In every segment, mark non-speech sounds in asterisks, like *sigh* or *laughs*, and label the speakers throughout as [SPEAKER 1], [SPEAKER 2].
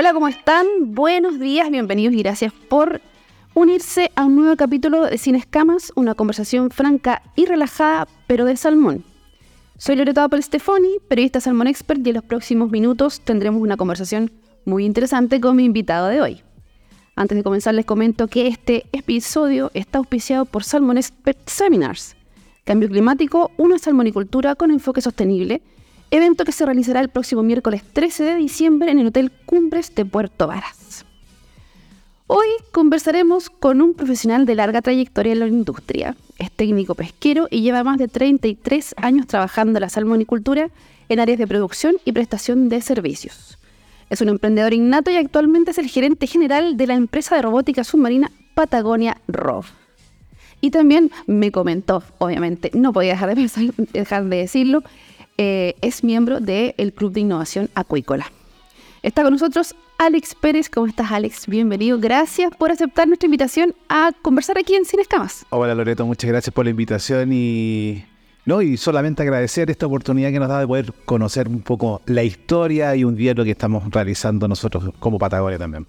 [SPEAKER 1] Hola, ¿cómo están? Buenos días, bienvenidos y gracias por unirse a un nuevo capítulo de Sin Escamas, una conversación franca y relajada, pero de salmón. Soy Loreto Apple Stefani, periodista Salmón Expert, y en los próximos minutos tendremos una conversación muy interesante con mi invitado de hoy. Antes de comenzar les comento que este episodio está auspiciado por Salmon Expert Seminars, Cambio Climático, una salmonicultura con enfoque sostenible, evento que se realizará el próximo miércoles 13 de diciembre en el Hotel Cumbres de Puerto Varas. Hoy conversaremos con un profesional de larga trayectoria en la industria. Es técnico pesquero y lleva más de 33 años trabajando en la salmonicultura en áreas de producción y prestación de servicios. Es un emprendedor innato y actualmente es el gerente general de la empresa de robótica submarina Patagonia ROV. Y también me comentó, obviamente, no podía dejar de, dejar de decirlo, eh, es miembro del Club de Innovación Acuícola. Está con nosotros Alex Pérez. ¿Cómo estás, Alex? Bienvenido. Gracias por aceptar nuestra invitación a conversar aquí en Sin Escamas.
[SPEAKER 2] Hola, Loreto. Muchas gracias por la invitación y no, y solamente agradecer esta oportunidad que nos da de poder conocer un poco la historia y un día lo que estamos realizando nosotros como Patagonia también.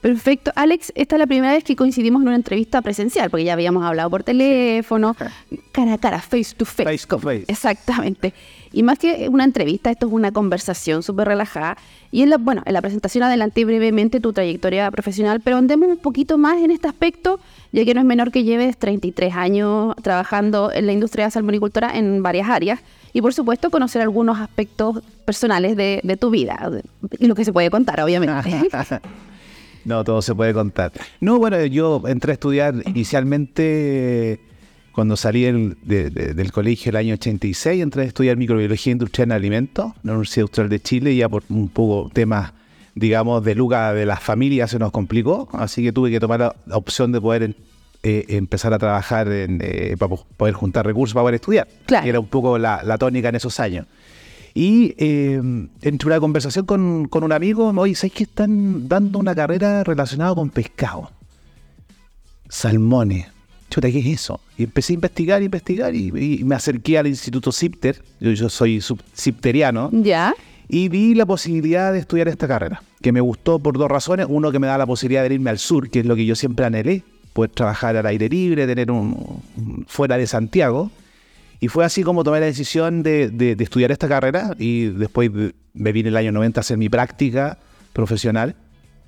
[SPEAKER 1] Perfecto. Alex, esta es la primera vez que coincidimos en una entrevista presencial, porque ya habíamos hablado por teléfono, *laughs* cara a cara, face to face.
[SPEAKER 2] Face to face.
[SPEAKER 1] Exactamente. Y más que una entrevista, esto es una conversación súper relajada. Y en la, bueno, en la presentación adelanté brevemente tu trayectoria profesional, pero andemos un poquito más en este aspecto, ya que no es menor que lleves 33 años trabajando en la industria de salmonicultura en varias áreas. Y por supuesto, conocer algunos aspectos personales de, de tu vida, y lo que se puede contar, obviamente. *laughs* *laughs*
[SPEAKER 2] no, todo se puede contar. No, bueno, yo entré a estudiar inicialmente cuando salí del colegio el año 86, entré a estudiar microbiología industrial en alimentos en la Universidad Austral de Chile, ya por un poco temas, digamos, de lugar de las familias se nos complicó, así que tuve que tomar la opción de poder eh, empezar a trabajar en, eh, para poder juntar recursos para poder estudiar.
[SPEAKER 1] Claro.
[SPEAKER 2] Era un poco la, tónica en esos años. Y eh, entre una conversación con, con un amigo, me oye, ¿sabes que están dando una carrera relacionada con pescado? Salmones chuta, ¿qué es eso? Y empecé a investigar, investigar y, me acerqué al Instituto Cipter, yo, soy cipteriano.
[SPEAKER 1] Ya.
[SPEAKER 2] Y vi la posibilidad de estudiar esta carrera, que me gustó por dos razones. Uno, que me da la posibilidad de irme al sur, que es lo que yo siempre anhelé, poder trabajar al aire libre, tener un, fuera de Santiago. Y fue así como tomé la decisión de, estudiar esta carrera y después me vine el año 90 a hacer mi práctica profesional.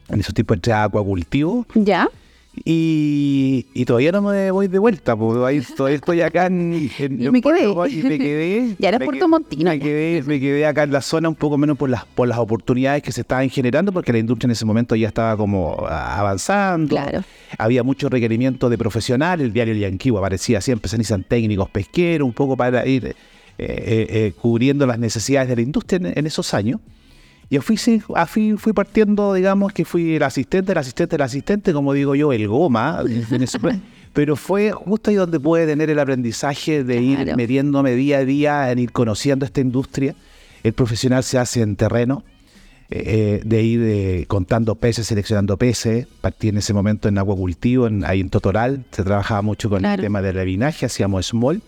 [SPEAKER 2] En esos tiempos entré a acuacultivo.
[SPEAKER 1] Ya.
[SPEAKER 2] Y, todavía no me voy de vuelta, porque todavía estoy acá en,
[SPEAKER 1] y me quedé.
[SPEAKER 2] y me quedé.
[SPEAKER 1] ya era Puerto Montino.
[SPEAKER 2] Me quedé, me quedé acá en la zona un poco menos por las, por las oportunidades que se estaban generando, porque la industria en ese momento ya estaba como avanzando.
[SPEAKER 1] Claro.
[SPEAKER 2] Había mucho requerimiento de profesional, el diario Yanquivo aparecía siempre, se necesitan técnicos pesqueros, un poco para ir eh, eh, eh, cubriendo las necesidades de la industria en esos años. Y fui, fui, fui partiendo, digamos, que fui el asistente, el asistente, el asistente, como digo yo, el goma. *laughs* pero fue justo ahí donde pude tener el aprendizaje de ir metiéndome día a día, en ir conociendo esta industria. El profesional se hace en terreno, eh, eh, de ir eh, contando peces, seleccionando peces. Partí en ese momento en aguacultivo, en, ahí en Totoral. Se trabajaba mucho con el tema del levinaje, hacíamos small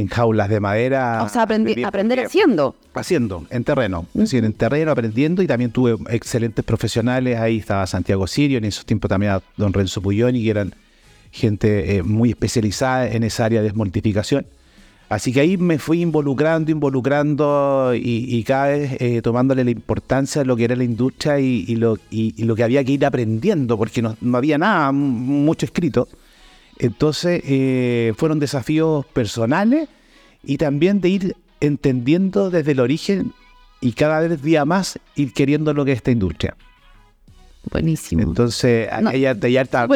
[SPEAKER 2] en jaulas de madera.
[SPEAKER 1] O sea, aprender haciendo.
[SPEAKER 2] Haciendo, en terreno. Es decir, en terreno, aprendiendo. Y también tuve excelentes profesionales. Ahí estaba Santiago Sirio, en esos tiempos también a don Renzo Puyoni, que eran gente eh, muy especializada en esa área de desmortificación. Así que ahí me fui involucrando, involucrando y, cada vez eh, tomándole la importancia de lo que era la industria y, lo, lo, que había que ir aprendiendo, porque no, no había nada, mucho escrito. Entonces, eh, fueron desafíos personales y también de ir entendiendo desde el origen y cada vez día más ir queriendo lo que es esta industria.
[SPEAKER 1] Buenísimo.
[SPEAKER 2] Entonces, no, ya, ya está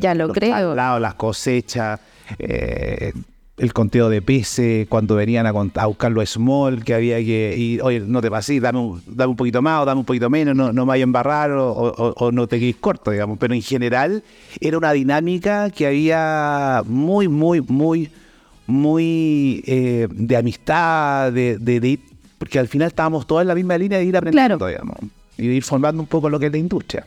[SPEAKER 1] Ya lo creo.
[SPEAKER 2] las cosechas, eh, el conteo de peces, cuando venían a, a buscar lo small, que había que ir, oye, no te pases, dame un, dame un poquito más o dame un poquito menos, no, no me vaya a embarrar o, no te quedes corto, digamos. Pero en general era una dinámica que había muy, muy, muy, muy eh, de amistad, de, de, ir, porque al final estábamos todos en la misma línea de ir aprendiendo, digamos, y de ir formando un poco lo que es la industria.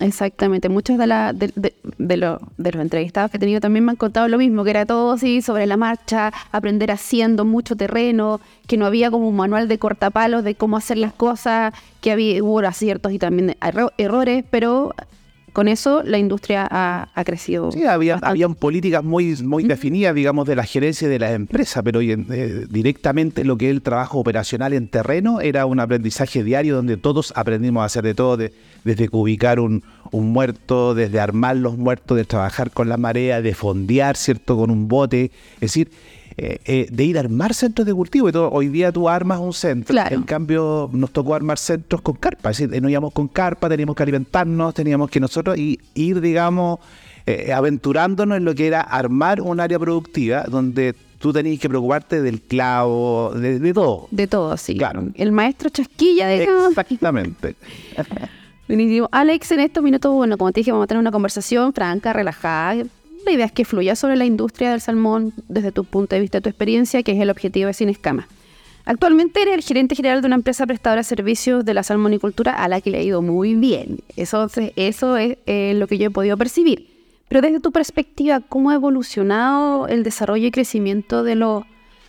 [SPEAKER 1] Exactamente, muchos de, la, de, de, lo- de los entrevistados que he tenido también me han contado lo mismo, que era todo así sobre la marcha, aprender haciendo mucho terreno, que no había como un manual de cortapalos de cómo hacer las cosas, que había, hubo aciertos y también erro- errores, pero con eso la industria ha, ha crecido.
[SPEAKER 2] Sí, había, habían políticas muy, muy definidas, digamos, de la gerencia de las empresas, pero eh, directamente lo que es el trabajo operacional en terreno era un aprendizaje diario donde todos aprendimos a hacer de todo, de- desde ubicar un, un muerto, desde armar los muertos, de trabajar con la marea, de fondear, ¿cierto?, con un bote, es decir, eh, eh, de ir a armar centros de cultivo. Y todo, hoy día tú armas un centro,
[SPEAKER 1] Claro.
[SPEAKER 2] en cambio nos tocó armar centros con carpa, es decir, no íbamos con carpa, teníamos que alimentarnos, teníamos que nosotros i- ir, digamos, eh, aventurándonos en lo que era armar un área productiva donde tú tenías que preocuparte del clavo, de, de todo.
[SPEAKER 1] De todo, sí.
[SPEAKER 2] Claro.
[SPEAKER 1] El maestro chasquilla, digamos.
[SPEAKER 2] Exactamente. *laughs*
[SPEAKER 1] Buenísimo. Alex, en estos minutos, bueno, como te dije, vamos a tener una conversación franca, relajada. La idea es que fluya sobre la industria del salmón desde tu punto de vista, tu experiencia, que es el objetivo de Sin Escamas. Actualmente eres el gerente general de una empresa prestadora de servicios de la salmonicultura a la que le ha ido muy bien. Eso, eso es eh, lo que yo he podido percibir. Pero desde tu perspectiva, ¿cómo ha evolucionado el desarrollo y crecimiento de, los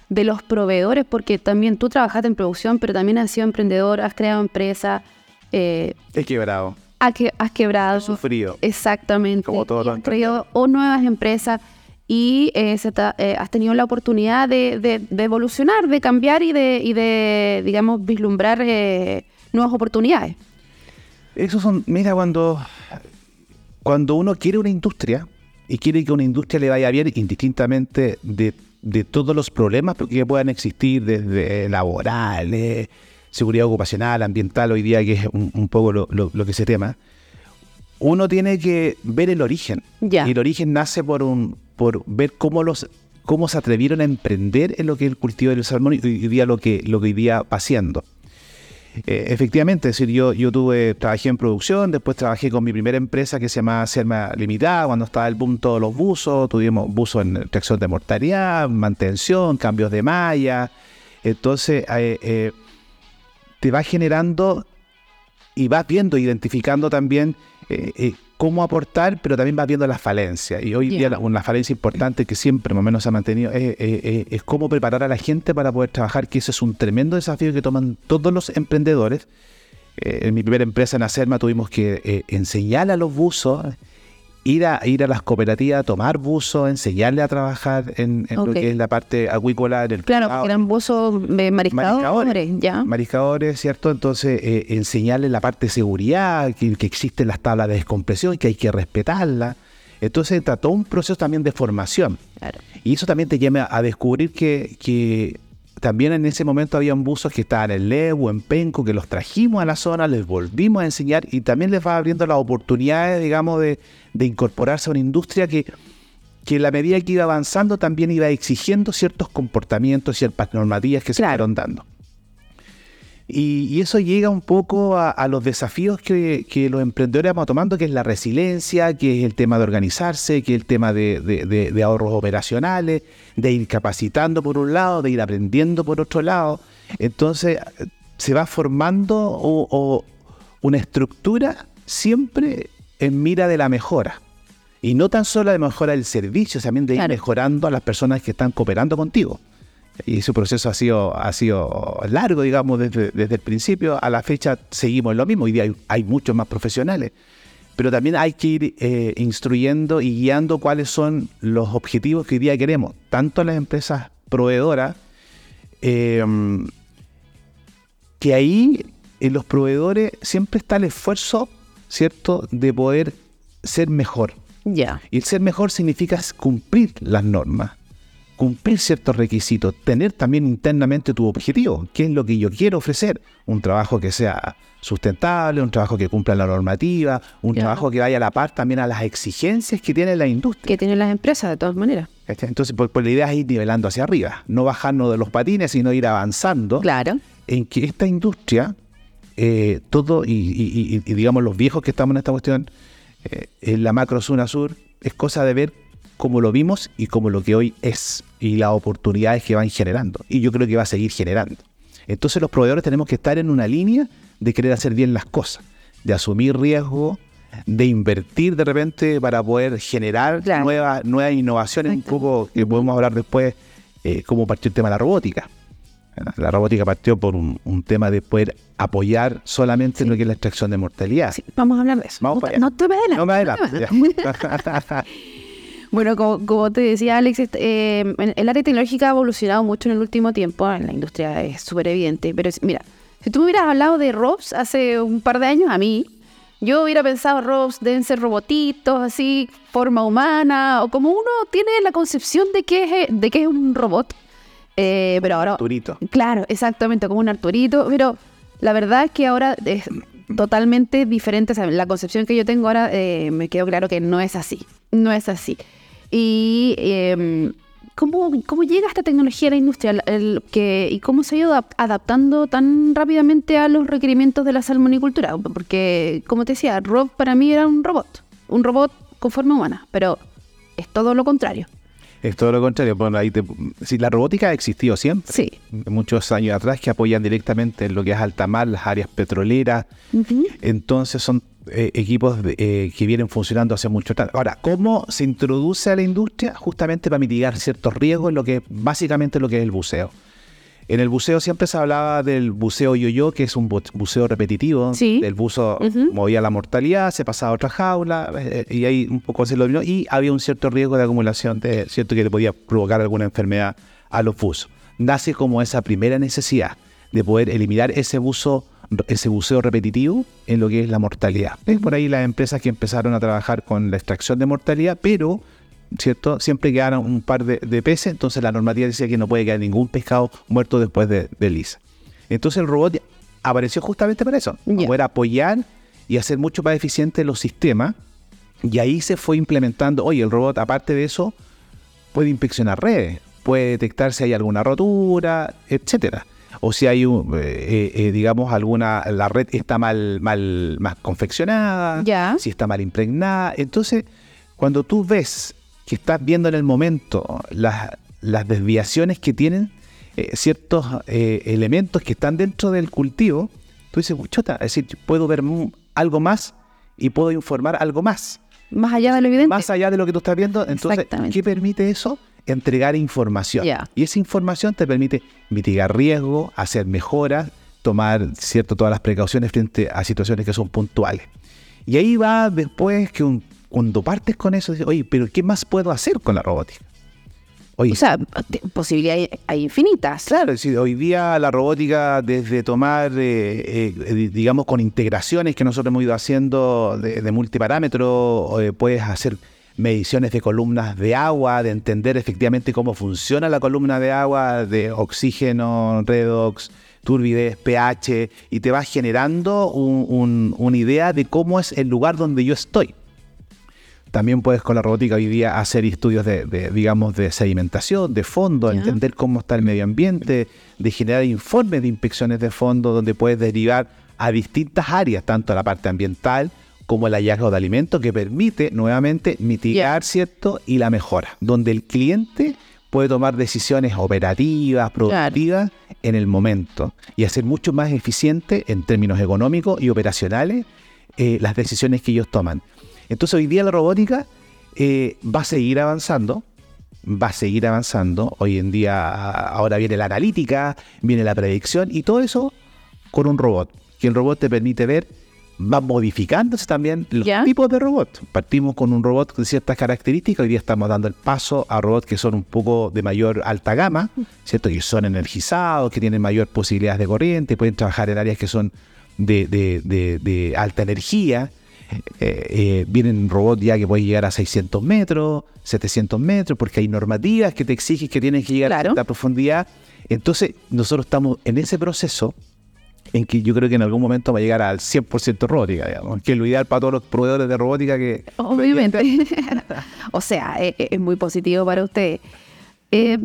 [SPEAKER 1] de los proveedores? Porque también tú trabajaste en producción, pero también has sido emprendedor, has creado empresas. eh,
[SPEAKER 2] He quebrado,
[SPEAKER 1] ha que, has quebrado.
[SPEAKER 2] sufrido.
[SPEAKER 1] Exactamente.
[SPEAKER 2] Como los
[SPEAKER 1] has creado o nuevas empresas y eh, se ta- eh, has tenido la oportunidad de, de- de evolucionar, de cambiar y de, y de digamos, vislumbrar eh, nuevas oportunidades.
[SPEAKER 2] Esos son, mira, cuando, cuando uno quiere una industria y quiere que una industria le vaya bien, indistintamente de, de todos los problemas que puedan existir, desde laborales, seguridad ocupacional, ambiental, hoy día que es un, un poco lo, lo- lo que se tema, uno tiene que ver el origen.
[SPEAKER 1] Ya.
[SPEAKER 2] Y el origen nace por, un, por ver cómo los cómo se atrevieron a emprender en lo que es el cultivo del salmón y hoy día lo que, lo que hoy día va haciendo. Eh, efectivamente, es decir, yo, yo tuve, trabajé en producción, después trabajé con mi primera empresa que se llama Serma Limitada, cuando estaba el boom todos los buzos, tuvimos buzos en tracción de mortalidad, mantención, cambios de malla, entonces eh, eh, te va generando y vas viendo, identificando también eh, eh, cómo aportar, pero también vas viendo las falencias. Y hoy día la- una falencia importante que siempre más o menos se ha mantenido es, es cómo preparar a la gente para poder trabajar, que eso es un tremendo desafío que toman todos los emprendedores. Eh, en mi primera empresa en Acerma tuvimos que enseñar a los buzos, ir a, ir a las cooperativas, tomar buzos, enseñarle a trabajar en, lo que es la parte acuícola, en el
[SPEAKER 1] Claro, porque eran buzos eh, mariscadores, ¿ya?
[SPEAKER 2] mariscadores, ¿cierto? Entonces, eh, enseñarles la parte de seguridad, que, que existen las tablas de descompresión, que hay que respetarlas. Entonces, todo un proceso también de formación.
[SPEAKER 1] Claro.
[SPEAKER 2] Y eso también te lleva a descubrir que, que también en ese momento habían buzos que estaban en Levo, en Penco, que los trajimos a la zona, les volvimos a enseñar y también les va abriendo las oportunidades, digamos, de, de incorporarse a una industria que, que en la medida que iba avanzando también iba exigiendo ciertos comportamientos, ciertas normativas que se fueron dando. Y, y eso llega un poco a, a los desafíos que, que los emprendedores vamos tomando, que es la resiliencia, que es el tema de organizarse, que es el tema de, de- de- de ahorros operacionales, de ir capacitando por un lado, de ir aprendiendo por otro lado. Entonces se va formando o- o una estructura siempre en mira de la mejora. Y no tan solo de mejora del servicio, también de ir
[SPEAKER 1] Claro.
[SPEAKER 2] mejorando a las personas que están cooperando contigo. Y ese proceso ha sido, ha sido largo, digamos, desde, desde el principio a la fecha seguimos en lo mismo. Hoy día hay, hay muchos más profesionales. Pero también hay que ir eh, instruyendo y guiando cuáles son los objetivos que hoy día queremos, tanto las empresas proveedoras, eh, que ahí en los proveedores siempre está el esfuerzo, ¿cierto?, de poder ser mejor.
[SPEAKER 1] Ya.
[SPEAKER 2] Y el ser mejor significa cumplir las normas, cumplir ciertos requisitos, tener también internamente tu objetivo, qué es lo que yo quiero ofrecer, un trabajo que sea sustentable, un trabajo que cumpla la normativa, un
[SPEAKER 1] Ya.
[SPEAKER 2] trabajo que vaya a la par también a las exigencias que tiene la industria.
[SPEAKER 1] Que tienen las empresas, de todas maneras.
[SPEAKER 2] Entonces, pues, pues la idea es ir nivelando hacia arriba, no bajarnos de los patines, sino ir avanzando
[SPEAKER 1] Claro.
[SPEAKER 2] en que esta industria, eh, todo, y, y- y- y digamos los viejos que estamos en esta cuestión, eh, en la macro zona sur, es cosa de ver cómo lo vimos y cómo lo que hoy es, y las oportunidades que van generando. Y yo creo que va a seguir generando. Entonces los proveedores tenemos que estar en una línea de querer hacer bien las cosas, de asumir riesgo, de invertir de repente para poder generar
[SPEAKER 1] Claro.
[SPEAKER 2] nuevas, nuevas innovaciones, un poco que podemos hablar después, eh, cómo partió el tema de la robótica. La robótica partió por un, un tema de poder apoyar solamente
[SPEAKER 1] Sí.
[SPEAKER 2] lo que es la extracción de mortalidad.
[SPEAKER 1] Sí, vamos a hablar de eso.
[SPEAKER 2] Vamos
[SPEAKER 1] no,
[SPEAKER 2] para allá.
[SPEAKER 1] no te me adelantes,
[SPEAKER 2] No me
[SPEAKER 1] adelantes. *laughs* Bueno, como, como te decía Alex, eh, el área tecnológica ha evolucionado mucho en el último tiempo, en la industria es súper evidente, pero mira, si tú me hubieras hablado de robots hace un par de años a mí, yo hubiera pensado robots deben ser robotitos, así, forma humana, o como uno tiene la concepción de que es, de que es un robot, Eh, pero ahora...
[SPEAKER 2] Arturito.
[SPEAKER 1] Claro, exactamente, como un Arturito, pero la verdad es que ahora es totalmente diferente. o sea, la concepción que yo tengo ahora eh, me quedó claro que no es así, no es así. Y eh, ¿cómo, cómo llega esta tecnología a la industria El- el que, y cómo se ha ido adap- adaptando tan rápidamente a los requerimientos de la salmonicultura. Porque, como te decía, Rob para mí era un robot, un robot con forma humana, pero es todo lo contrario.
[SPEAKER 2] Es todo lo contrario. Bueno, ahí te- si la robótica ha existido siempre.
[SPEAKER 1] Sí.
[SPEAKER 2] Muchos años atrás que apoyan directamente en lo que es alta mar, las áreas petroleras. Entonces son eh, equipos de- eh, que vienen funcionando hace mucho tiempo. Ahora, ¿cómo se introduce a la industria? Justamente para mitigar ciertos riesgos en lo que básicamente lo que es el buceo. En el buceo siempre se hablaba del buceo yo-yo, que es un bu- buceo repetitivo.
[SPEAKER 1] Sí.
[SPEAKER 2] El buzo movía la mortalidad, se pasaba a otra jaula, eh, y ahí un poco se lo dominó. Y había un cierto riesgo de acumulación, de, cierto que le podía provocar alguna enfermedad a los buzos. Nace como esa primera necesidad de poder eliminar ese buzo ese buceo repetitivo en lo que es la mortalidad. Es por ahí las empresas que empezaron a trabajar con la extracción de mortalidad, pero ¿cierto? Siempre quedaron un par de, de peces, entonces la normativa decía que no puede quedar ningún pescado muerto después de, de lisa. Entonces el robot apareció justamente para eso, para
[SPEAKER 1] Ya.
[SPEAKER 2] poder apoyar y hacer mucho más eficientes los sistemas. Y ahí se fue implementando, oye, el robot aparte de eso puede inspeccionar redes, puede detectar si hay alguna rotura, etcétera. O si hay, un, eh, eh, digamos, alguna, la red está mal, mal, mal confeccionada, si está mal impregnada. Entonces, cuando tú ves que estás viendo en el momento las, las desviaciones que tienen eh, ciertos eh, elementos que están dentro del cultivo, tú dices, chota, es decir, puedo ver algo más y puedo informar algo más
[SPEAKER 1] Más allá de lo evidente.
[SPEAKER 2] más allá de lo que tú estás viendo. Entonces. ¿qué permite eso? Entregar información. Y esa información te permite mitigar riesgo, hacer mejoras, tomar cierto todas las precauciones frente a situaciones que son puntuales. Y ahí va después que un- cuando partes con eso, dices, oye, pero ¿qué más puedo hacer con la robótica? Oye,
[SPEAKER 1] O sea, posibilidades hay infinitas.
[SPEAKER 2] Claro, es decir, hoy día la robótica, desde tomar, eh, eh, digamos, con integraciones que nosotros hemos ido haciendo de, de multiparámetro, eh, puedes hacer mediciones de columnas de agua, de entender efectivamente cómo funciona la columna de agua, de oxígeno, redox, turbidez, pH, y te vas generando un- un- una idea de cómo es el lugar donde yo estoy. También puedes con la robótica hoy día hacer estudios de, de, digamos, de sedimentación, de fondo, entender cómo está el medio ambiente, de generar informes de inspecciones de fondo donde puedes derivar a distintas áreas, tanto la parte ambiental como el hallazgo de alimentos, que permite nuevamente mitigar, ¿cierto? Y la mejora, donde el cliente puede tomar decisiones operativas, productivas en el momento y hacer mucho más eficiente en términos económicos y operacionales eh, las decisiones que ellos toman. Entonces hoy día la robótica eh, va a seguir avanzando, va a seguir avanzando. Hoy en día ahora viene la analítica, viene la predicción y todo eso con un robot. Que el robot te permite ver, va modificándose también los
[SPEAKER 1] Ya.
[SPEAKER 2] tipos de robot. Partimos con un robot con ciertas características, hoy día estamos dando el paso a robots que son un poco de mayor alta gama, ¿cierto? Que son energizados, que tienen mayor posibilidades de corriente, pueden trabajar en áreas que son de, de- de- de alta energía. Eh, eh, vienen robots ya que pueden llegar a 600 metros, 700 metros, porque hay normativas que te exigen que tienen que llegar
[SPEAKER 1] Claro.
[SPEAKER 2] a cierta profundidad. Entonces, nosotros estamos en ese proceso en que yo creo que en algún momento va a llegar al 100% robótica, digamos, que es lo ideal para todos los proveedores de robótica que...
[SPEAKER 1] Obviamente. *laughs* o sea, e- e- es, muy positivo para usted. Eh,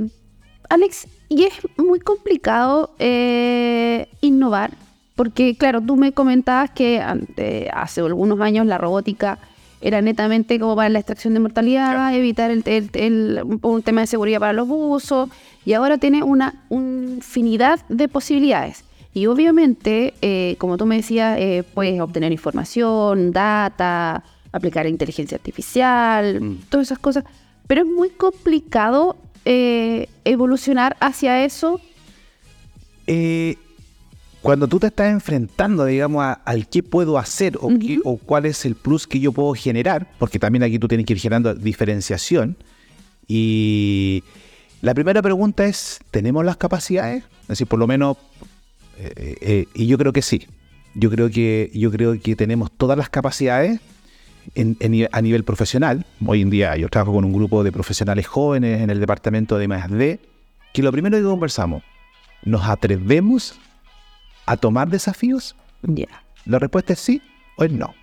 [SPEAKER 1] Alex, y es muy complicado eh, innovar, porque claro, tú me comentabas que ante- hace algunos años la robótica era netamente como para la extracción de mortalidad, evitar el, el- el- un tema de seguridad para los buzos, y ahora tiene una infinidad de posibilidades. Y obviamente, eh, como tú me decías, eh, puedes obtener información, data, aplicar inteligencia artificial,
[SPEAKER 2] Mm.
[SPEAKER 1] todas esas cosas. Pero es muy complicado eh, evolucionar hacia eso.
[SPEAKER 2] Cuando tú te estás enfrentando, digamos, a- al qué puedo hacer o, qué- o cuál es el plus que yo puedo generar, porque también aquí tú tienes que ir generando diferenciación. Y la primera pregunta es, ¿tenemos las capacidades? Es decir, por lo menos, eh, eh, y yo creo que sí. Yo creo que, yo creo que tenemos todas las capacidades en- en ni- a nivel profesional. Hoy en día yo trabajo con un grupo de profesionales jóvenes en el departamento de D, que lo primero que conversamos, ¿nos atrevemos a tomar desafíos?
[SPEAKER 1] Ya.
[SPEAKER 2] La respuesta es sí o es no.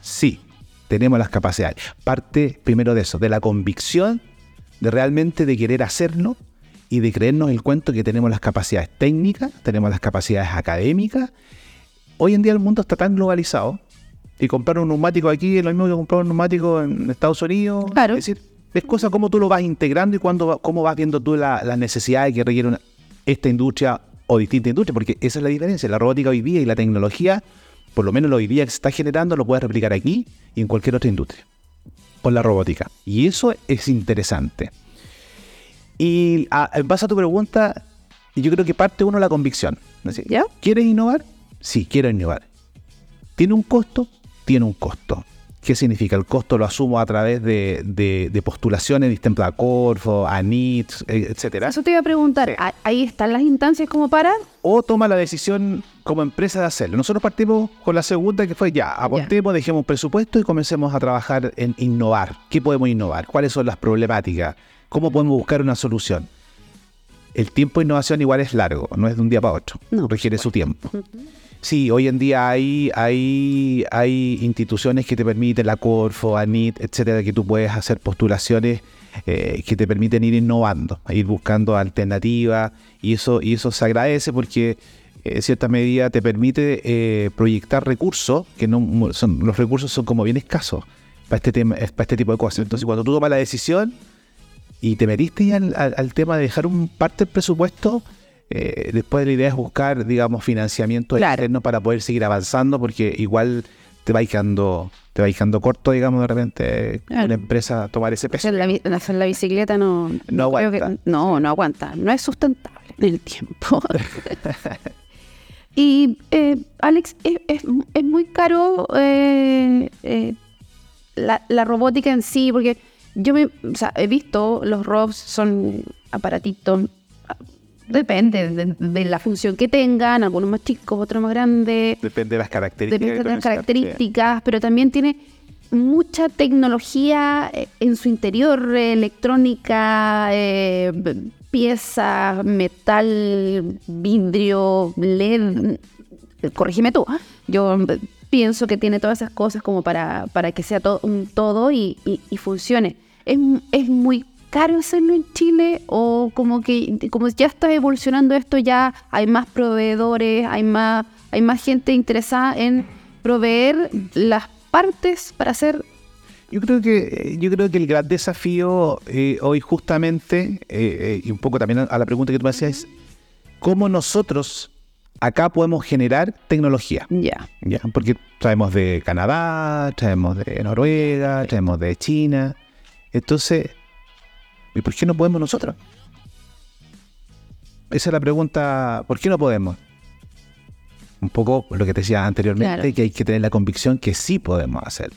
[SPEAKER 2] Sí, tenemos las capacidades. Parte primero de eso, de la convicción de realmente de querer hacerlo y de creernos el cuento que tenemos las capacidades técnicas, tenemos las capacidades académicas. Hoy en día el mundo está tan globalizado y comprar un neumático aquí es lo mismo que comprar un neumático en Estados Unidos.
[SPEAKER 1] Claro.
[SPEAKER 2] Es decir, es cosa cómo tú lo vas integrando y cuándo va- cómo vas viendo tú la- las necesidades que requiere una- esta industria o distinta industria, porque esa es la diferencia. La robótica hoy día y la tecnología, por lo menos lo hoy día que se está generando, lo puedes replicar aquí y en cualquier otra industria con la robótica. Y eso es interesante. Y a- en base a tu pregunta, yo creo que parte uno la convicción. Decir,
[SPEAKER 1] ¿Ya?
[SPEAKER 2] ¿Quieres innovar? Sí, quiero innovar. ¿Tiene un costo? Tiene un costo. ¿Qué significa? El costo lo asumo a través de, de- de postulaciones distintas a Corfo, a NIT, eh, etcétera.
[SPEAKER 1] Eso te iba a preguntar. ¿ah- ¿Ahí están las instancias como para?
[SPEAKER 2] o toma la decisión como empresa de hacerlo. Nosotros partimos con la segunda que fue ya, aportemos, dejemos presupuesto y comencemos a trabajar en innovar. ¿Qué podemos innovar? ¿Cuáles son las problemáticas? ¿Cómo podemos buscar una solución? El tiempo de innovación igual es largo, no es de un día para otro,
[SPEAKER 1] No,
[SPEAKER 2] requiere su tiempo. Sí, hoy en día hay, hay, hay instituciones que te permiten, la Corfo, ANIT, etcétera, que tú puedes hacer postulaciones eh, que te permiten ir innovando, ir buscando alternativas, y eso, y eso se agradece porque eh, en cierta medida te permite eh, proyectar recursos, que no son, los recursos son como bien escasos para este, tema, para este tipo de cosas. Entonces, cuando tú tomas la decisión y te metiste ya al, al- al tema de dejar un parte del presupuesto, eh, después la idea es buscar, digamos, financiamiento
[SPEAKER 1] Claro.
[SPEAKER 2] externo para poder seguir avanzando, porque igual te va quedando, te va quedando corto, digamos, de repente
[SPEAKER 1] Claro.
[SPEAKER 2] una empresa tomar ese peso.
[SPEAKER 1] La, la bicicleta no,
[SPEAKER 2] No
[SPEAKER 1] que-
[SPEAKER 2] aguanta.
[SPEAKER 1] no, no aguanta. No es sustentable en el tiempo. *laughs* y, eh, Alex, es, es- es muy caro eh, la, la robótica en sí, porque yo me, o sea, he visto los robots son aparatitos. Depende de, de la función que tengan, algunos más chicos, otros más grandes.
[SPEAKER 2] Depende de las características.
[SPEAKER 1] Depende de las características, pero también tiene mucha tecnología eh, en su interior, eh, electrónica, eh, piezas, metal, vidrio, LED. Corrígeme tú. ¿ah? Yo pienso que tiene todas esas cosas como para, para que sea todo un todo y, y- y funcione. ¿Es, es muy caro hacerlo en Chile o como que como ya está evolucionando esto ya hay más proveedores, hay más hay más gente interesada en proveer las partes para hacer
[SPEAKER 2] Yo creo que yo creo que el gran desafío eh, hoy justamente eh, eh, y un poco también a, a la pregunta que tú me hacías es cómo nosotros acá podemos generar tecnología.
[SPEAKER 1] ya.
[SPEAKER 2] ¿ya? Porque traemos de Canadá, traemos de Noruega, traemos de China. Entonces, ¿y por qué no podemos nosotros? Esa es la pregunta, ¿por qué no podemos? Un poco lo que te decía anteriormente,
[SPEAKER 1] Claro.
[SPEAKER 2] que hay que tener la convicción que sí podemos hacer.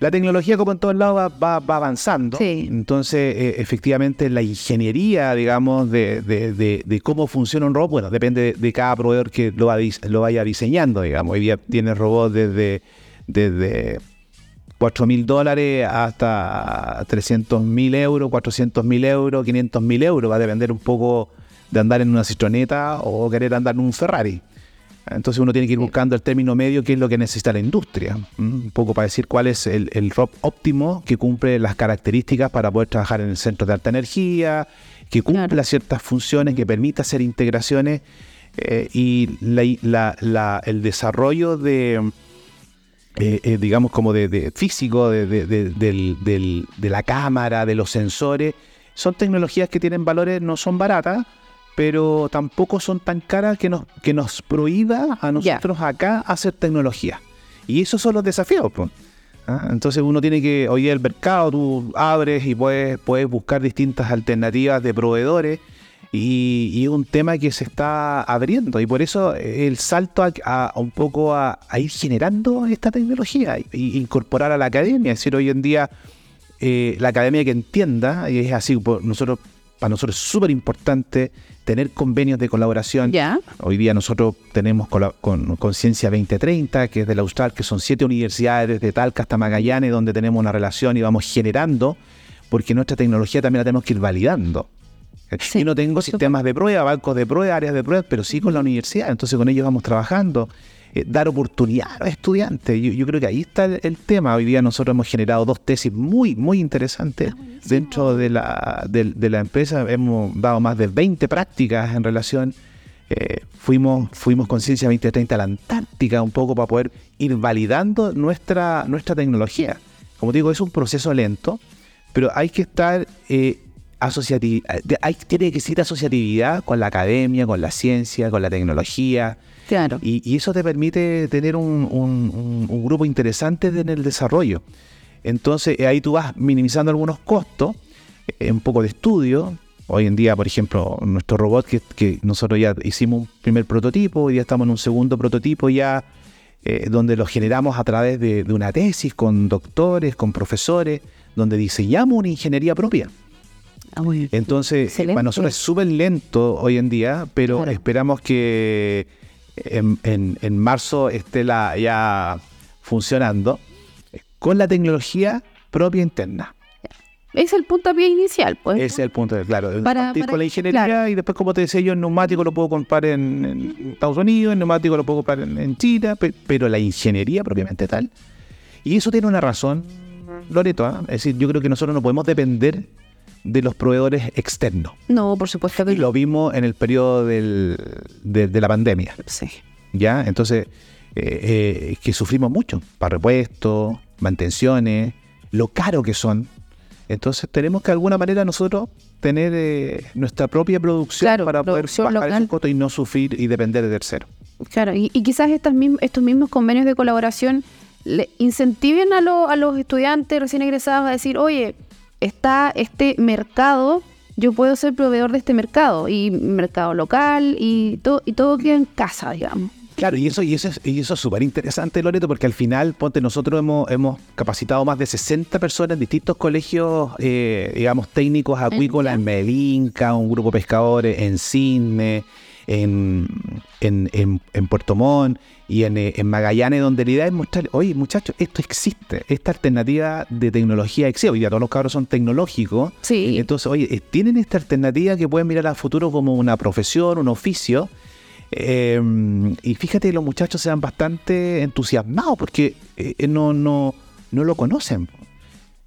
[SPEAKER 2] La tecnología, como en todos lados, va, va- va avanzando.
[SPEAKER 1] Sí.
[SPEAKER 2] Entonces, eh, efectivamente, la ingeniería, digamos, de, de- de- de cómo funciona un robot, bueno, depende de, cada proveedor que lo, va lo vaya diseñando, digamos. Hoy día tiene robots desde, desde 4 mil dólares hasta 300 mil euros, 400 mil euros, 500 mil euros. Va a depender un poco de andar en una citroneta o querer andar en un Ferrari. Entonces uno tiene que ir buscando el término medio, que es lo que necesita la industria. Un poco para decir cuál es el, el ROP óptimo que cumple las características para poder trabajar en el centro de alta energía, que cumpla
[SPEAKER 1] Claro.
[SPEAKER 2] ciertas funciones, que permita hacer integraciones eh, y la- la- la- el desarrollo de, eh, eh, digamos, como de, de físico, de, de- de- del- del- de la cámara, de los sensores, son tecnologías que tienen valores, no son baratas, pero tampoco son tan caras que nos, que nos prohíba a nosotros acá hacer tecnología. Y esos son los desafíos. Pues. Entonces uno tiene que, hoy el mercado, tú abres y puedes, puedes buscar distintas alternativas de proveedores y, es un tema que se está abriendo y por eso el salto a, un poco a, ir generando esta tecnología e incorporar a la academia, es decir, hoy en día eh, la academia que entienda, y es así, por nosotros para nosotros es súper importante tener convenios de colaboración. Hoy día nosotros tenemos con Conciencia 2030, que es de la Austral, que son siete universidades de Talca hasta Magallanes, donde tenemos una relación y vamos generando, porque nuestra tecnología también la tenemos que ir validando. y no tengo sistemas de prueba, bancos de prueba, áreas de prueba, pero sí con la universidad, entonces con ellos vamos trabajando. Eh, dar oportunidad a los estudiantes. Yo, creo que ahí está el, tema. Hoy día nosotros hemos generado dos tesis muy, muy interesantes ah, dentro de la, de, la empresa. Hemos dado más de 20 prácticas en relación. Eh, fuimos, fuimos con Ciencia 2030 a la Antártica un poco para poder ir validando nuestra, nuestra tecnología. Como digo, es un proceso lento, pero hay que estar eh, hay, tiene que existir asociatividad con la academia, con la ciencia, con la tecnología.
[SPEAKER 1] Claro.
[SPEAKER 2] Y, eso te permite tener un, grupo interesante en el desarrollo. Entonces, eh, ahí tú vas minimizando algunos costos, eh, un poco de estudio. Hoy en día, por ejemplo, nuestro robot que, nosotros ya hicimos un primer prototipo, hoy día estamos en un segundo prototipo ya, eh, donde lo generamos a través de, una tesis con doctores, con profesores, donde diseñamos una ingeniería propia. Ah, Entonces, para nosotros es súper lento hoy en día, pero esperamos que en, marzo esté la, ya funcionando con la tecnología propia interna.
[SPEAKER 1] Es el punto pie inicial, pues.
[SPEAKER 2] Es el punto, de, claro. Para, con la ingeniería y después, como te decía yo, en neumático lo puedo comprar en, Estados Unidos, en neumático lo puedo comprar en, China, pero la ingeniería propiamente tal. Y eso tiene una razón, Loreto. ¿ah? Es decir, yo creo que nosotros no podemos depender de los proveedores externos.
[SPEAKER 1] No, por supuesto que
[SPEAKER 2] Y lo vimos en el periodo del, de, la pandemia.
[SPEAKER 1] Sí.
[SPEAKER 2] ¿Ya? Entonces, eh, eh, que sufrimos mucho para repuestos, mantenciones, lo caro que son. Entonces, tenemos que de alguna manera nosotros tener eh, nuestra propia producción para poder bajar local. costo y no sufrir y depender de terceros.
[SPEAKER 1] Claro, y, quizás estas estos mismos convenios de colaboración le incentiven a, a los estudiantes recién egresados a decir, oye, está este mercado, yo puedo ser proveedor de este mercado, y mercado local, y, todo y todo queda en casa, digamos.
[SPEAKER 2] Claro, y eso, y eso es y eso es súper interesante, Loreto, porque al final, ponte, nosotros hemos, hemos capacitado más de 60 personas en distintos colegios, eh, digamos, técnicos acuícolas en Melinca, un grupo de pescadores en Cisne, en, en, en, Puerto Montt y en, en, Magallanes, donde la idea es mostrar, oye muchachos, esto existe, esta alternativa de tecnología existe. Hoy día todos los cabros son tecnológicos.
[SPEAKER 1] Sí.
[SPEAKER 2] Entonces, oye, eh, tienen esta alternativa que pueden mirar al futuro como una profesión, un oficio. Eh, y fíjate, los muchachos se bastante entusiasmados porque eh, no, no, no lo conocen.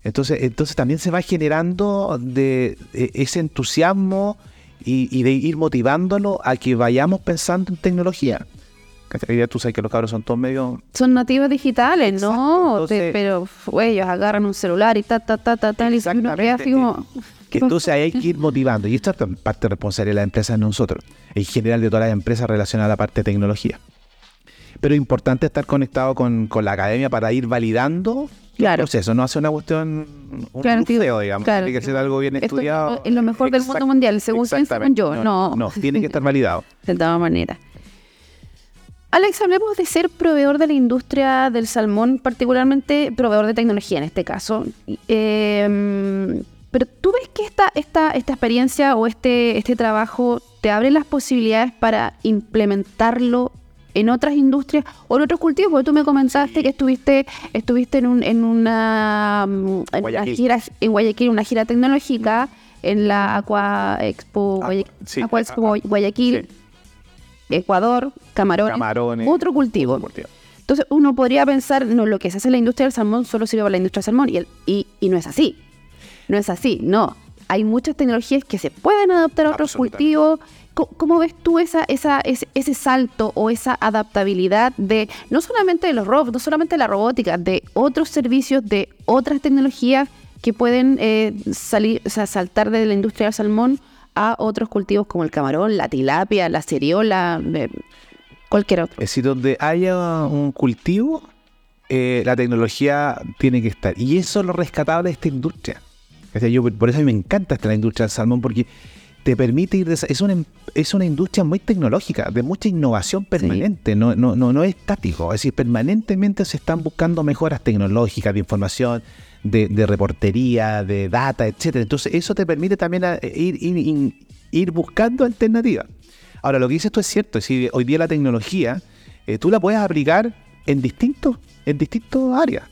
[SPEAKER 2] Entonces, entonces también se va generando de ese entusiasmo y, de ir motivándolo a que vayamos pensando en tecnología. Tú sabes que los cabros son todos medio...
[SPEAKER 1] Son nativos digitales, ¿no? pero ellos agarran un celular y ta, ta, ta, ta, ta, y uno así como...
[SPEAKER 2] Que entonces hay que ir motivando. Y esto es parte de responsabilidad de las empresas de nosotros. En general de todas las empresas relacionadas a la parte de tecnología. Pero es importante estar conectado con, con la academia para ir validando
[SPEAKER 1] Claro.
[SPEAKER 2] Eso no hace una cuestión, un
[SPEAKER 1] claro,
[SPEAKER 2] digamos. tiene que ser algo bien estudiado.
[SPEAKER 1] Es lo mejor del mundo mundial, según, según yo. No,
[SPEAKER 2] no, tiene que estar validado. *laughs*
[SPEAKER 1] De todas maneras. Alex, hablemos de ser proveedor de la industria del salmón, particularmente proveedor de tecnología en este caso. Em, pero tú ves que esta, esta, esta experiencia o este, este trabajo te abre las posibilidades para implementarlo en otras industrias o en otros cultivos, porque tú me comentaste que estuviste estuviste en, un, en una, mm, gira en Guayaquil, una gira tecnológica en la Aqua Expo, Guayaquil, Ecuador, Camarones, otro cultivo. Entonces uno podría pensar, no, lo que se hace en la industria del salmón solo sirve para la industria del salmón y, y, y no es así. No es así, no. Hay muchas tecnologías que se pueden adaptar a otros cultivos ¿Cómo, ves tú esa, esa, ese, salto o esa adaptabilidad de no solamente de los robots, no solamente de la robótica, de otros servicios, de otras tecnologías que pueden eh, salir, saltar de la industria del salmón a otros cultivos como el camarón, la tilapia, la ceriola, eh, cualquier otro.
[SPEAKER 2] Es decir, donde haya un cultivo, eh, la tecnología tiene que estar. Y eso es lo rescatable de esta industria. yo, por eso a mí me encanta esta industria del salmón, porque te permite ir... Es una, es una industria muy tecnológica, de mucha innovación permanente, no, no, no, no es estático. Es decir, permanentemente se están buscando mejoras tecnológicas de información, de, reportería, de data, etcétera. Entonces, eso te permite también eh, ir, ir, buscando alternativas. Ahora, lo que dices tú es cierto, es decir, hoy día la tecnología, eh, tú la puedes aplicar en distintos, en distintas áreas.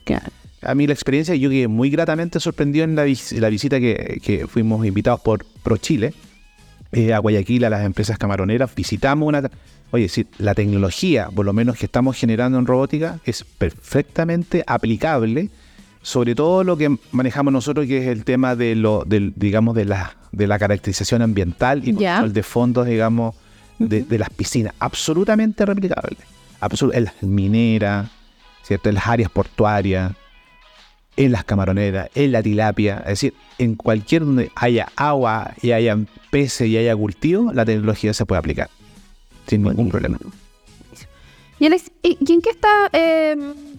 [SPEAKER 2] A mí la experiencia, yo que muy gratamente sorprendió en la, visita que, fuimos invitados por ProChile eh, a Guayaquil, a las empresas camaroneras, visitamos una... Oye, la tecnología, por lo menos que estamos generando en robótica, es perfectamente aplicable sobre todo lo que manejamos nosotros, que es el tema de lo, del, digamos, de la, de la caracterización ambiental y el de fondos, digamos, de, las piscinas. Absolutamente replicable. en las mineras, ¿cierto? En las áreas portuarias, en las camaroneras, en la tilapia. Es decir, en cualquier donde haya agua y haya peces y haya cultivo, la tecnología se puede aplicar. Sin ningún problema.
[SPEAKER 1] ¿Y, en qué está eh,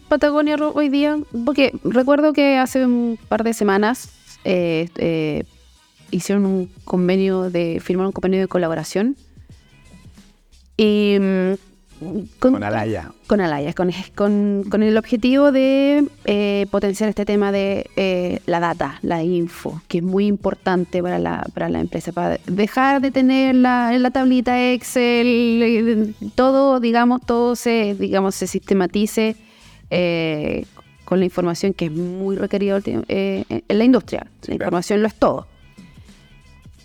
[SPEAKER 1] Patagonia hoy día? Porque recuerdo que hace un par de semanas eh, eh, hicieron un convenio de, firmaron un convenio de colaboración. Y
[SPEAKER 2] con, Alaya.
[SPEAKER 1] Con Alaya, con, con, el objetivo de eh, potenciar este tema de eh, la data, la info, que es muy importante para la, para la empresa, para dejar de tener la, la tablita Excel, todo, digamos, todo se, digamos, se sistematice eh, con la información que es muy requerida en la industria. La información lo es todo.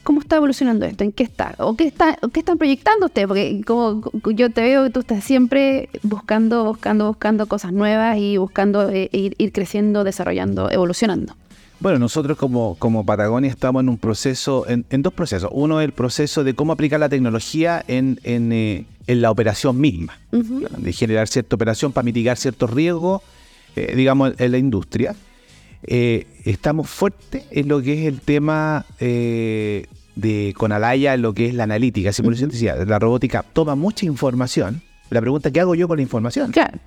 [SPEAKER 1] ¿Cómo está evolucionando esto? ¿En qué está? ¿O qué, está, qué están proyectando ustedes? Porque como yo te veo que tú estás siempre buscando, buscando, buscando cosas nuevas y buscando eh, ir, creciendo, desarrollando, evolucionando.
[SPEAKER 2] Bueno, nosotros como, como Patagonia estamos en un proceso, en, dos procesos. Uno es el proceso de cómo aplicar la tecnología en, en, eh, la operación misma, de generar cierta operación para mitigar ciertos riesgos, eh, digamos, en la industria. Estamos fuertes en lo que es el tema de Conalaya lo que es la analítica. Si por decía, la robótica toma mucha información. La pregunta, ¿qué hago yo con la información?
[SPEAKER 1] Claro.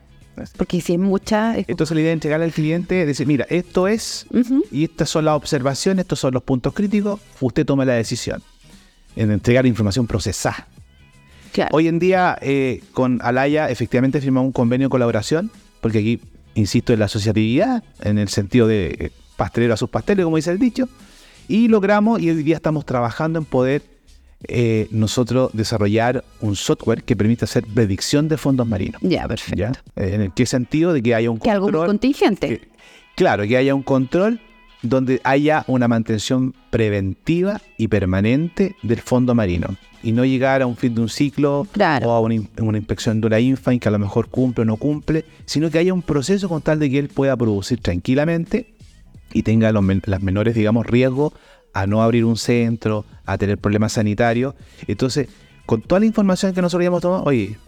[SPEAKER 1] Porque si es mucha...
[SPEAKER 2] Entonces la idea de entregarle al cliente es decir, mira, esto es, y estas son las observaciones, estos son los puntos críticos, usted toma la decisión en entregar información procesada. Hoy en día eh, con Alaya efectivamente firmamos un convenio de colaboración, porque aquí, insisto, en la asociatividad, en el sentido de eh, pastelero a sus pasteles, como dice el dicho, y logramos, y hoy día estamos trabajando en poder eh, nosotros desarrollar un software que permita hacer predicción de fondos marinos.
[SPEAKER 1] Ya, perfecto.
[SPEAKER 2] ¿En qué sentido? De que haya un
[SPEAKER 1] que control. algo contingente.
[SPEAKER 2] claro, que haya un control donde haya una mantención preventiva y permanente del fondo marino y no llegar a un fin de un ciclo o a una, inspección de una infant que a lo mejor cumple o no cumple, sino que haya un proceso con tal de que él pueda producir tranquilamente y tenga los las menores, digamos, riesgos a no abrir un centro, a tener problemas sanitarios. Entonces, con toda la información que nosotros habíamos tomado, oye,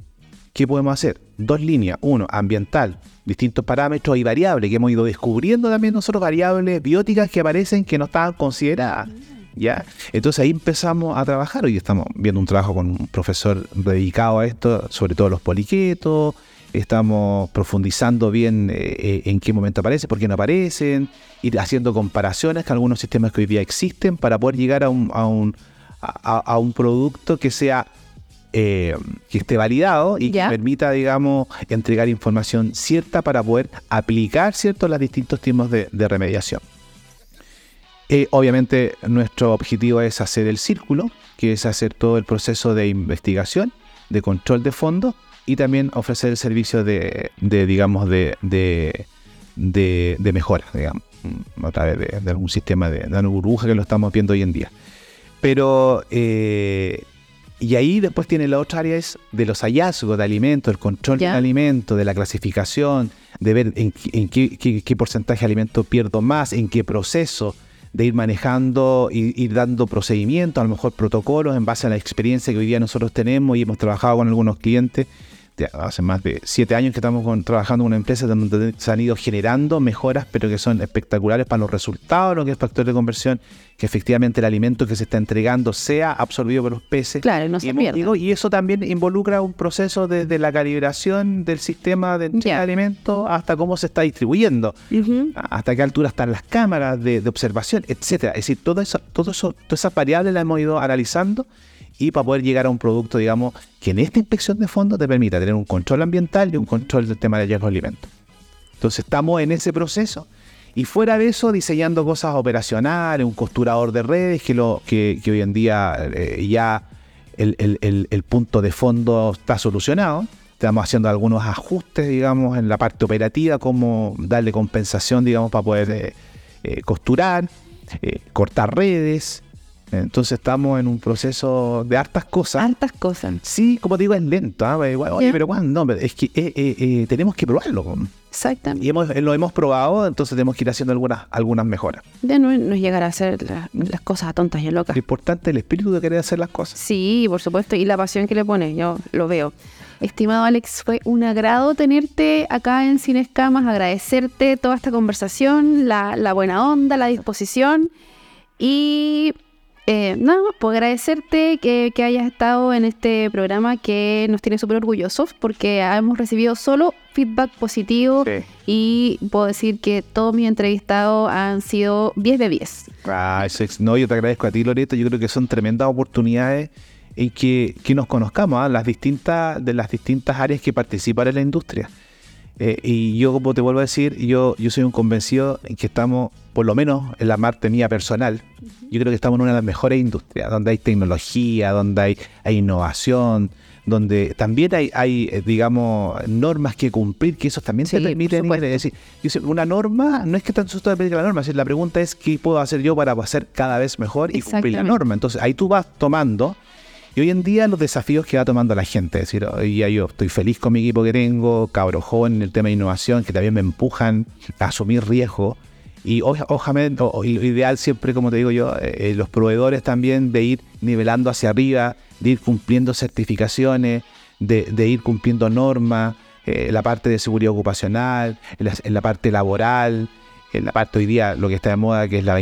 [SPEAKER 2] ¿qué podemos hacer? Dos líneas. Uno, ambiental, distintos parámetros y variables, que hemos ido descubriendo también nosotros variables bióticas que aparecen que no estaban consideradas. ¿Ya? Entonces ahí empezamos a trabajar. Hoy estamos viendo un trabajo con un profesor dedicado a esto, sobre todo los poliquetos, estamos profundizando bien eh, eh, en qué momento aparece, por qué no aparecen, ir haciendo comparaciones con algunos sistemas que hoy día existen para poder llegar a, un producto que sea eh, que esté validado y que permita, digamos, entregar información cierta para poder aplicar ciertos los distintos tipos de, remediación. obviamente nuestro objetivo es hacer el círculo, que es hacer todo el proceso de investigación, de control de fondos y también ofrecer el servicio de, digamos, de, de, de, mejora, digamos, mm, a través de, algún sistema de, de burbuja que lo estamos viendo hoy en día. Pero, eh, y ahí después tiene la otra área es de los hallazgos de alimentos, el control de alimentos, de la clasificación, de ver en, qué, qué, porcentaje de alimento pierdo más, en qué proceso, de ir manejando y ir dando procedimientos, a lo mejor protocolos en base a la experiencia que hoy día nosotros tenemos y hemos trabajado con algunos clientes hace más de siete años que estamos trabajando con una empresa donde se han ido generando mejoras, pero que son espectaculares para los resultados, lo que es factor de conversión, que efectivamente el alimento que se está entregando sea absorbido por los peces.
[SPEAKER 1] Claro, no se
[SPEAKER 2] y, y eso también involucra un proceso desde la calibración del sistema de entrega de alimentos hasta cómo se está distribuyendo, hasta qué altura están las cámaras de, observación, etcétera. Es decir, todo eso, todo eso, todas esas variables las hemos ido analizando y para poder llegar a un producto, digamos, que en esta inspección de fondo te permita tener un control ambiental y un control del tema de riesgo de alimentos. Entonces estamos en ese proceso y fuera de eso diseñando cosas operacionales, un costurador de redes que, lo, que, hoy en día eh, ya el, punto de fondo está solucionado. Estamos haciendo algunos ajustes, digamos, en la parte operativa, como darle compensación, digamos, para poder eh, eh, costurar, cortar redes, entonces estamos en un proceso de hartas cosas.
[SPEAKER 1] Hartas cosas.
[SPEAKER 2] Sí, como digo, es lento. ¿ah? Oye, pero ¿cuándo? Es que eh, eh, eh, tenemos que probarlo.
[SPEAKER 1] Exactamente.
[SPEAKER 2] Y lo hemos probado, entonces tenemos que ir haciendo algunas, algunas mejoras.
[SPEAKER 1] Ya no, no llegar a hacer las cosas tontas y locas.
[SPEAKER 2] Lo importante es el espíritu de querer hacer las cosas.
[SPEAKER 1] Sí, por supuesto, y la pasión que le pone, yo lo veo. Estimado Alex, fue un agrado tenerte acá en Sin Escamas, agradecerte toda esta conversación, la, la buena onda, la disposición y eh, nada más, pues agradecerte que, hayas estado en este programa que nos tiene súper orgullosos porque hemos recibido solo feedback positivo y puedo decir que todos mis entrevistados han sido 10 de 10.
[SPEAKER 2] Ah, no, yo te agradezco a ti, Loreto. Yo creo que son tremendas oportunidades en que, nos conozcamos, ¿ah? las distintas, de las distintas áreas que participan en la industria. Eh, y yo, como te vuelvo a decir, yo, yo soy un convencido en que estamos, por lo menos en la parte mía personal, yo creo que estamos en una de las mejores industrias, donde hay tecnología, donde hay, hay innovación, donde también hay, hay, eh, digamos, normas que cumplir, que eso también se permite. decir, una norma no es que tanto se permite la norma, la pregunta es qué puedo hacer yo para hacer cada vez mejor y cumplir la norma. Entonces ahí tú vas tomando y hoy en día los desafíos que va tomando la gente, es decir, hoy yo estoy feliz con mi equipo que tengo, cabro joven en el tema de innovación, que también me empujan a asumir riesgo. Y ojalá, lo ideal siempre, como te digo yo, eh, eh, los proveedores también de ir nivelando hacia arriba, de ir cumpliendo certificaciones, de, ir cumpliendo normas, eh, la parte de seguridad ocupacional, en la parte laboral, en la parte hoy día lo que está de moda, que es la,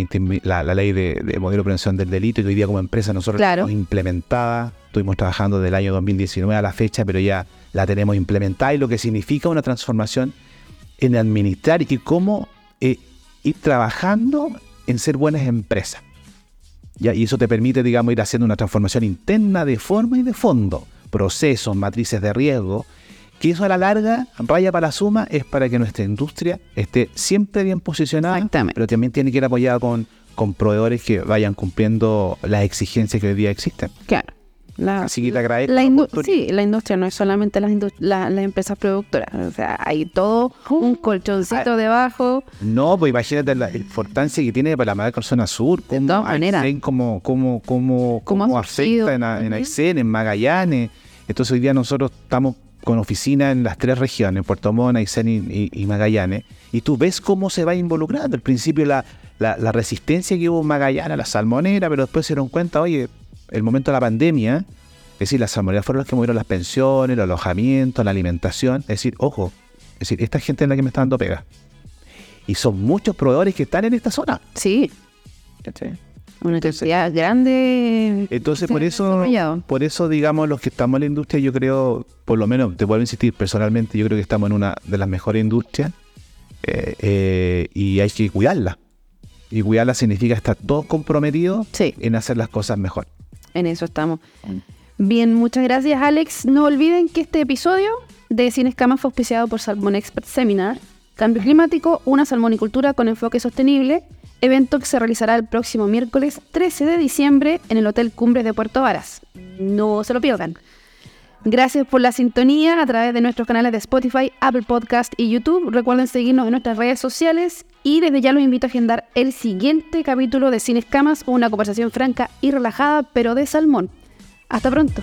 [SPEAKER 2] la, ley de, modelo de prevención del delito, y hoy día como empresa nosotros la hemos implementada. Estuvimos trabajando del año 2019 a la fecha, pero ya la tenemos implementada y lo que significa una transformación en administrar y cómo eh, ir trabajando en ser buenas empresas. ¿Ya? Y eso te permite, digamos, ir haciendo una transformación interna de forma y de fondo, procesos, matrices de riesgo, que eso a la larga, raya para la suma, es para que nuestra industria esté siempre bien posicionada, pero también tiene que ir apoyada con, con proveedores que vayan cumpliendo las exigencias que hoy día existen.
[SPEAKER 1] Claro.
[SPEAKER 2] Así que te agradezco.
[SPEAKER 1] La sí, la industria no es solamente las, las empresas productoras. O sea, hay todo un colchoncito ah, debajo.
[SPEAKER 2] No, pues imagínate la importancia que tiene para la marca zona sur.
[SPEAKER 1] De todas maneras.
[SPEAKER 2] Cómo, cómo, cómo, cómo afecta en, en Aysén, en Magallanes. Entonces hoy día nosotros estamos con oficina en las tres regiones, Puerto Montt, Aysén y, Magallanes, y tú ves cómo se va involucrando. Al principio la, resistencia que hubo en Magallanes, la salmonera, pero después se dieron cuenta, oye, el momento de la pandemia, es decir, las salmoneras fueron las que movieron las pensiones, el alojamiento, la alimentación, es decir, ojo, es decir, esta gente es la que me está dando pega. Y son muchos proveedores que están en esta zona.
[SPEAKER 1] Sí. Una necesidad grande.
[SPEAKER 2] Entonces, por eso, por eso, digamos, los que estamos en la industria, yo creo, por lo menos, te vuelvo a insistir, personalmente, yo creo que estamos en una de las mejores industrias eh, eh, y hay que cuidarla. Y cuidarla significa estar todos comprometidos en hacer las cosas mejor.
[SPEAKER 1] En eso estamos. Bien, muchas gracias, Alex. No olviden que este episodio de Cine Escamas fue auspiciado por Salmon Expert Seminar, Cambio Climático, una salmonicultura con enfoque sostenible evento que se realizará el próximo miércoles 13 de diciembre en el Hotel Cumbres de Puerto Varas. No se lo pierdan. Gracias por la sintonía a través de nuestros canales de Spotify, Apple Podcast y YouTube. Recuerden seguirnos en nuestras redes sociales y desde ya los invito a agendar el siguiente capítulo de Sin Escamas, una conversación franca y relajada, pero de salmón. Hasta pronto.